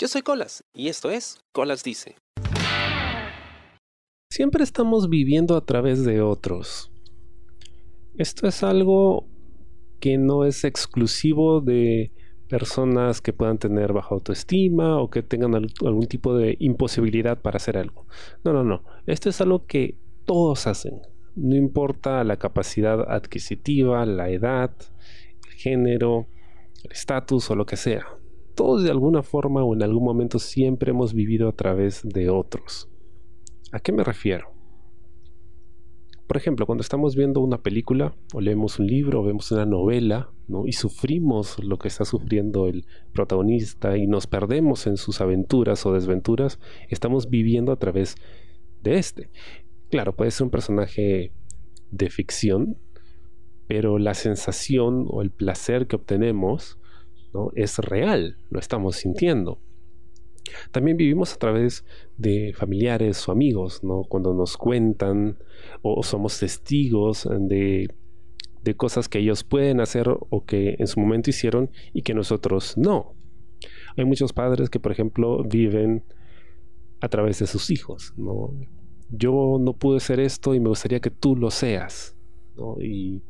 Yo soy Colas y esto es Colas Dice. Siempre estamos viviendo a través de otros. Esto es algo que no es exclusivo de personas que puedan tener baja autoestima o que tengan algún tipo de imposibilidad para hacer algo. No, no, no. Esto es algo que todos hacen. No importa la capacidad adquisitiva, la edad, el género, el estatus o lo que sea. Todos de alguna forma o en algún momento siempre hemos vivido a través de otros. ¿A qué me refiero? Por ejemplo, cuando estamos viendo una película o leemos un libro o vemos una novela ¿no? y sufrimos lo que está sufriendo el protagonista y nos perdemos en sus aventuras o desventuras, estamos viviendo a través de este. Claro, puede ser un personaje de ficción, pero la sensación o el placer que obtenemos ¿no? es real, lo estamos sintiendo. También vivimos a través de familiares o amigos, ¿no? Cuando nos cuentan o somos testigos de, de cosas que ellos pueden hacer o que en su momento hicieron y que nosotros no. Hay muchos padres que, por ejemplo, viven a través de sus hijos, ¿no? Yo no pude ser esto y me gustaría que tú lo seas. Y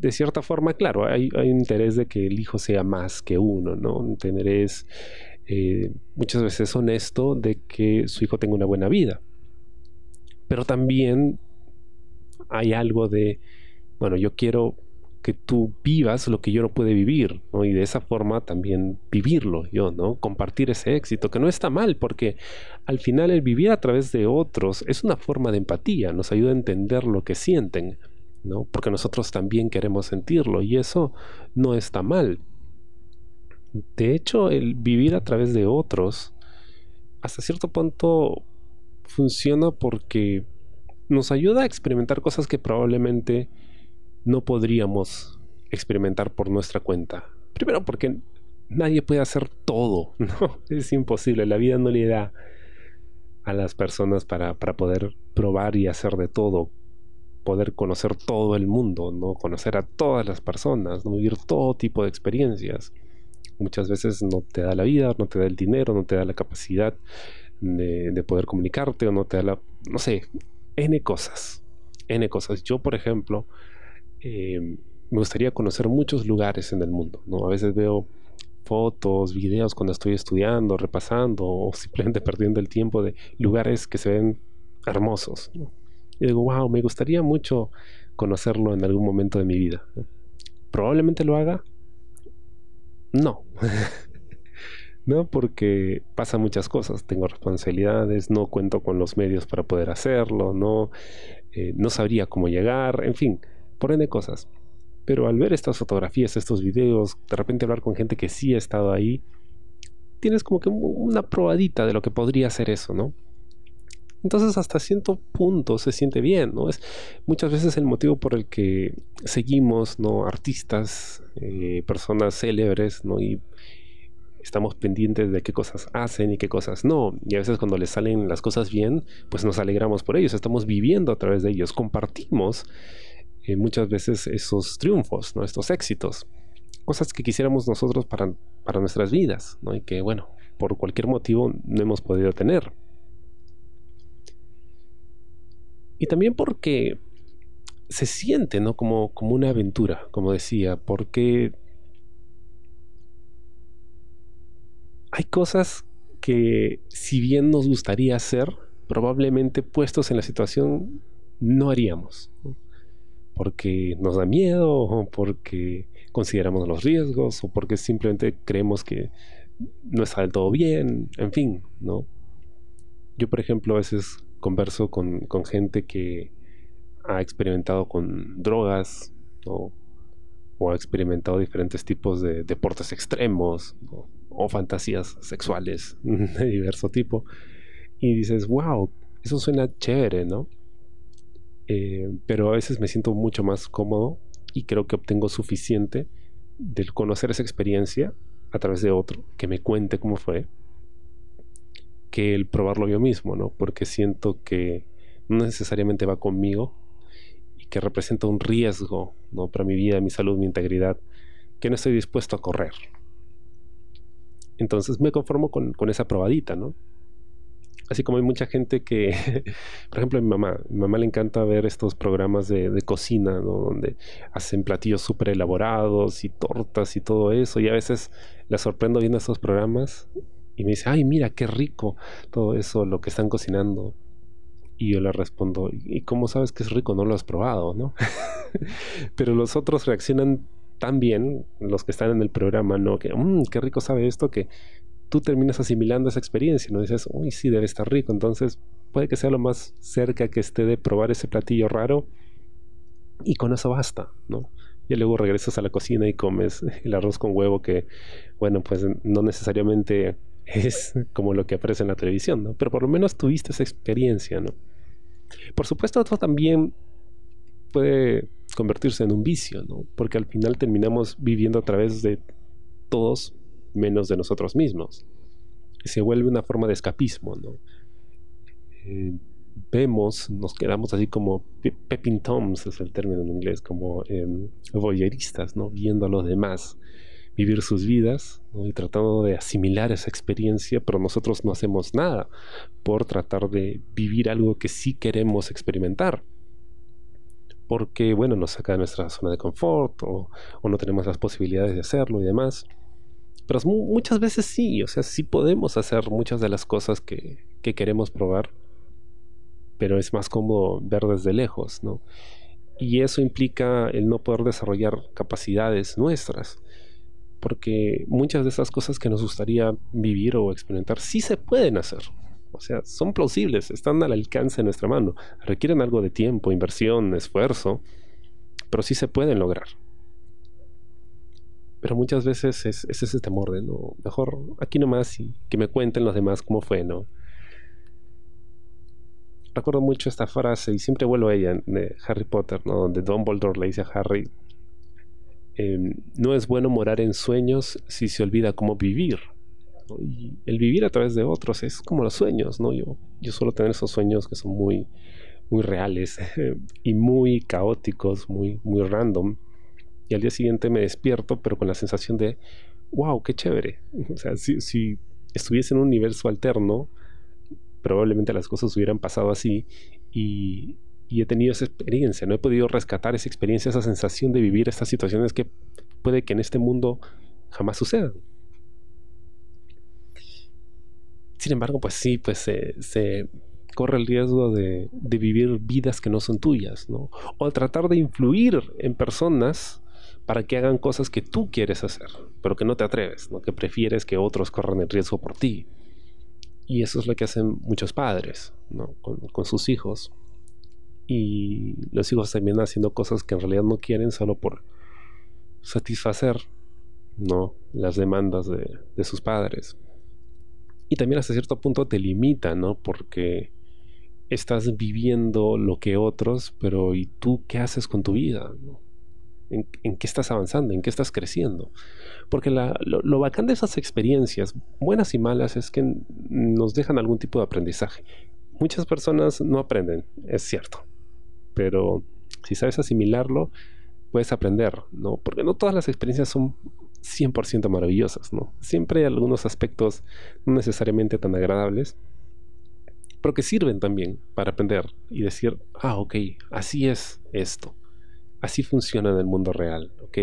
de cierta forma, claro, hay, hay un interés de que el hijo sea más que uno, ¿no? Un interés eh, muchas veces honesto de que su hijo tenga una buena vida. Pero también hay algo de, bueno, yo quiero que tú vivas lo que yo no pude vivir, ¿no? Y de esa forma también vivirlo yo, ¿no? Compartir ese éxito, que no está mal, porque al final el vivir a través de otros es una forma de empatía, nos ayuda a entender lo que sienten, ¿no? Porque nosotros también queremos sentirlo y eso no está mal. De hecho, el vivir a través de otros, hasta cierto punto, funciona porque nos ayuda a experimentar cosas que probablemente no podríamos experimentar por nuestra cuenta. Primero porque nadie puede hacer todo, ¿no? Es imposible, la vida no le da a las personas para, para poder probar y hacer de todo, poder conocer todo el mundo, ¿no? Conocer a todas las personas, ¿no? vivir todo tipo de experiencias muchas veces no te da la vida, no te da el dinero, no te da la capacidad de, poder comunicarte o no te da la, no sé, N cosas, N cosas. Yo, por ejemplo, em, me gustaría conocer muchos lugares en el mundo, ¿no? A veces veo fotos, videos cuando estoy estudiando, repasando o simplemente perdiendo el tiempo de lugares que se ven hermosos. Y digo, wow, me gustaría mucho conocerlo en algún momento de mi vida. Probablemente lo haga, no. no, porque pasa muchas cosas. Tengo responsabilidades, no cuento con los medios para poder hacerlo, no, eh, no sabría cómo llegar, en fin, por ende cosas. Pero al ver estas fotografías, estos videos, de repente hablar con gente que sí ha estado ahí, tienes como que una probadita de lo que podría ser eso, ¿no? Entonces hasta cierto punto se siente bien, ¿no? Es muchas veces el motivo por el que seguimos, ¿no? Artistas, eh, personas célebres, ¿no? Y estamos pendientes de qué cosas hacen y qué cosas no. Y a veces cuando les salen las cosas bien, pues nos alegramos por ellos, estamos viviendo a través de ellos, compartimos eh, muchas veces esos triunfos, ¿no? Estos éxitos. Cosas que quisiéramos nosotros para, para nuestras vidas, ¿no? Y que, bueno, por cualquier motivo no hemos podido tener. Y también porque se siente, ¿no? Como, como una aventura, como decía, porque hay cosas que si bien nos gustaría hacer, probablemente puestos en la situación no haríamos. Porque nos da miedo, o porque consideramos los riesgos, o porque simplemente creemos que no está del todo bien, en fin, ¿no? Yo, por ejemplo, a veces converso con, gente que ha experimentado con drogas o ha experimentado diferentes tipos de deportes extremos o fantasías sexuales de diverso tipo. Y dices, wow, eso suena chévere, ¿no? Eh, pero a veces me siento mucho más cómodo y creo que obtengo suficiente del conocer esa experiencia a través de otro que me cuente cómo fue que el probarlo yo mismo, ¿no? Porque siento que no necesariamente va conmigo y que representa un riesgo, ¿no? Para mi vida, mi salud, mi integridad, que no estoy dispuesto a correr. Entonces me conformo con, esa probadita, ¿no? Así como hay mucha gente que, por ejemplo, mi mamá, mi mamá le encanta ver estos programas de, cocina. Donde hacen platillos súper elaborados y tortas y todo eso. Y a veces la sorprendo viendo estos programas y me dice, ay, mira, qué rico todo eso, lo que están cocinando. Y yo le respondo, ¿y cómo sabes que es rico? No lo has probado, ¿no? Pero los otros reaccionan tan bien, los que están en el programa, ¿no? Que, mmm, qué rico sabe esto, que tú terminas asimilando esa experiencia, ¿no? Dices, uy, sí, debe estar rico. Entonces, puede que sea lo más cerca que esté de probar ese platillo raro. Y con eso basta, ¿no? Y luego regresas a la cocina y comes el arroz con huevo que, bueno, pues no necesariamente es como lo que aparece en la televisión, ¿no? Pero por lo menos tuviste esa experiencia, ¿no? Por supuesto, esto también puede convertirse en un vicio, ¿no? Porque al final terminamos viviendo a través de todos menos de nosotros mismos. Se vuelve una forma de escapismo, ¿no? Eh, vemos, nos quedamos así como pepping toms, es el término en inglés, como eh, voyeristas, ¿no? Viendo a los demás vivir sus vidas y tratando de asimilar esa experiencia, pero nosotros no hacemos nada por tratar de vivir algo que sí queremos experimentar. Porque, bueno, nos saca de nuestra zona de confort o, no tenemos las posibilidades de hacerlo y demás. Pero muchas veces sí, o sea, sí podemos hacer muchas de las cosas que, que queremos probar, pero es más como ver desde lejos, ¿no? Y eso implica el no poder desarrollar capacidades nuestras porque muchas de esas cosas que nos gustaría vivir o experimentar sí se pueden hacer. O sea, son plausibles, están al alcance de nuestra mano. Requieren algo de tiempo, inversión, esfuerzo, pero sí se pueden lograr. Pero muchas veces es, ese temor de, no, mejor aquí nomás y que me cuenten los demás cómo fue, ¿no? Recuerdo mucho esta frase y siempre vuelvo a ella de Harry Potter, ¿no? Donde Dumbledore le dice a Harry, Em, no es bueno morar en sueños si se olvida cómo vivir. Y el vivir a través de otros es como los sueños, ¿no? Yo, yo suelo tener esos sueños que son muy, muy reales y muy caóticos, muy, muy random. Y al día siguiente me despierto, pero con la sensación de, wow, qué chévere. O sea, si, si estuviese en un universo alterno, probablemente las cosas hubieran pasado así y, y he tenido esa experiencia, no he podido rescatar esa experiencia, esa sensación de vivir estas situaciones que puede que en este mundo jamás sucedan. Sin embargo, pues sí, pues se, corre el riesgo de, vivir vidas que no son tuyas, ¿no? O tratar de influir en personas para que hagan cosas que tú quieres hacer, pero que no te atreves, ¿no? Que prefieres que otros corran el riesgo por ti. Y eso es lo que hacen muchos padres, ¿no? con sus hijos y los hijos también haciendo cosas que en realidad no quieren solo por satisfacer no las demandas de, sus padres. Y también hasta cierto punto te limita no porque estás viviendo lo que otros pero y tú qué haces con tu vida ¿En, qué estás avanzando, en qué estás creciendo. Porque lo, lo, bacán de esas experiencias, buenas y malas, es que nos dejan algún tipo de aprendizaje. Muchas personas no aprenden, es cierto pero si sabes asimilarlo, puedes aprender, ¿no? Porque no todas las experiencias son 100% maravillosas, ¿no? Siempre hay algunos aspectos no necesariamente tan agradables, pero que sirven también para aprender y decir, ah, ok, así es esto. Así funciona en el mundo real, ¿ok?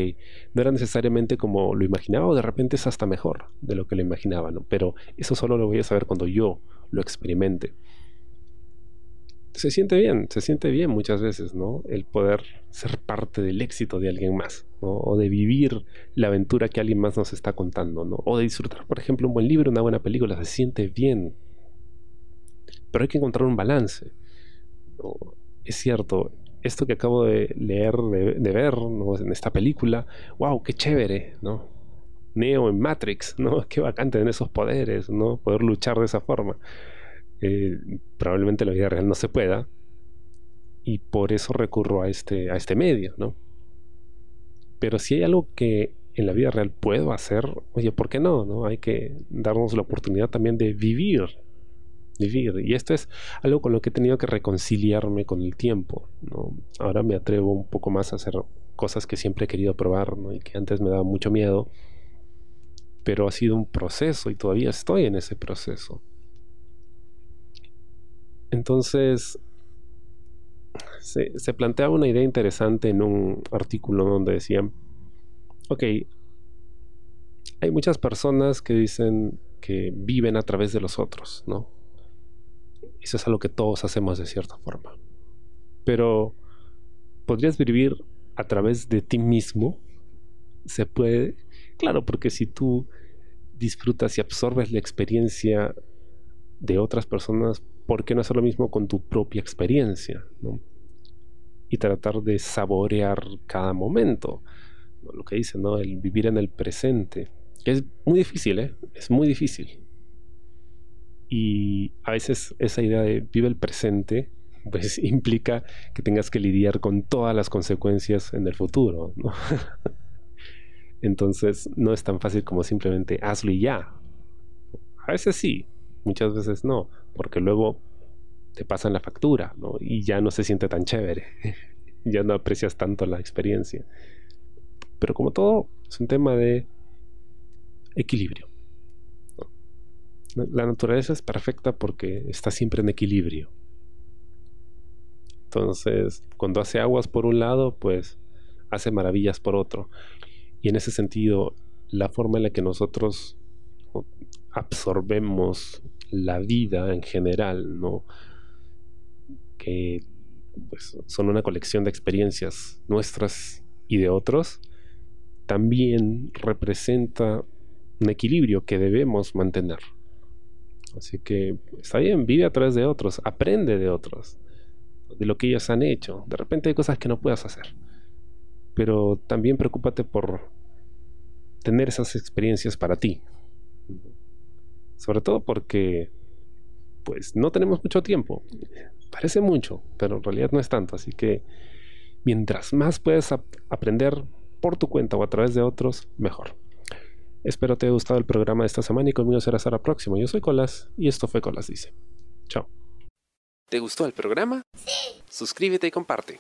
No era necesariamente como lo imaginaba o de repente es hasta mejor de lo que lo imaginaba, ¿no? Pero eso solo lo voy a saber cuando yo lo experimente se siente bien, se siente bien muchas veces, ¿no? El poder ser parte del éxito de alguien más, ¿no? O de vivir la aventura que alguien más nos está contando, ¿no? O de disfrutar, por ejemplo, un buen libro, una buena película, se siente bien. Pero hay que encontrar un balance. Es cierto, esto que acabo de leer, de, ver, ¿no? En esta película, wow, qué chévere, ¿no? Neo en Matrix, ¿no? Qué bacán tener esos poderes, ¿no? Poder luchar de esa forma. Eh, probablemente en la vida real no se pueda y por eso recurro a este, a este medio, ¿no? Pero si hay algo que en la vida real puedo hacer, oye, ¿por qué no? no? Hay que darnos la oportunidad también de vivir, vivir. Y esto es algo con lo que he tenido que reconciliarme con el tiempo, ¿no? Ahora me atrevo un poco más a hacer cosas que siempre he querido probar, ¿no? Y que antes me daba mucho miedo pero ha sido un proceso y todavía estoy en ese proceso. Entonces, se, planteaba una idea interesante en un artículo donde decían, ok, hay muchas personas que dicen que viven a través de los otros, ¿no? Eso es algo que todos hacemos de cierta forma. Pero, ¿podrías vivir a través de ti mismo? Se puede, claro, porque si tú disfrutas y absorbes la experiencia de otras personas, ¿por qué no hacer lo mismo con tu propia experiencia? Y tratar de saborear cada momento. Lo que dicen, ¿no? El vivir en el presente. Es muy difícil, ¿eh? Es muy difícil. Y a veces esa idea de vive el presente, pues implica que tengas que lidiar con todas las consecuencias en el futuro, ¿no? Entonces no es tan fácil como simplemente hazlo y ya. A veces sí, muchas veces no, porque luego te pasan la factura. Y ya no se siente tan chévere. ya no aprecias tanto la experiencia. Pero como todo, es un tema de equilibrio. La naturaleza es perfecta porque está siempre en equilibrio. Entonces, cuando hace aguas por un lado, pues hace maravillas por otro. Y en ese sentido, la forma en la que nosotros absorbemos la vida en general, ¿no? Que pues, son una colección de experiencias nuestras y de otros, también representa un equilibrio que debemos mantener. Así que está bien, vive a través de otros, aprende de otros, de lo que ellos han hecho. De repente hay cosas que no puedas hacer, pero también preocúpate por tener esas experiencias para ti. Sobre todo porque pues no tenemos mucho tiempo. Parece mucho, pero en realidad no es tanto. Así que mientras más puedes aprender por tu cuenta o a través de otros, mejor. Espero te haya gustado el programa de esta semana y conmigo será hasta la próxima. Yo soy Colas y esto fue Colas Dice. Chao. ¿Te gustó el programa? Sí. Suscríbete y comparte.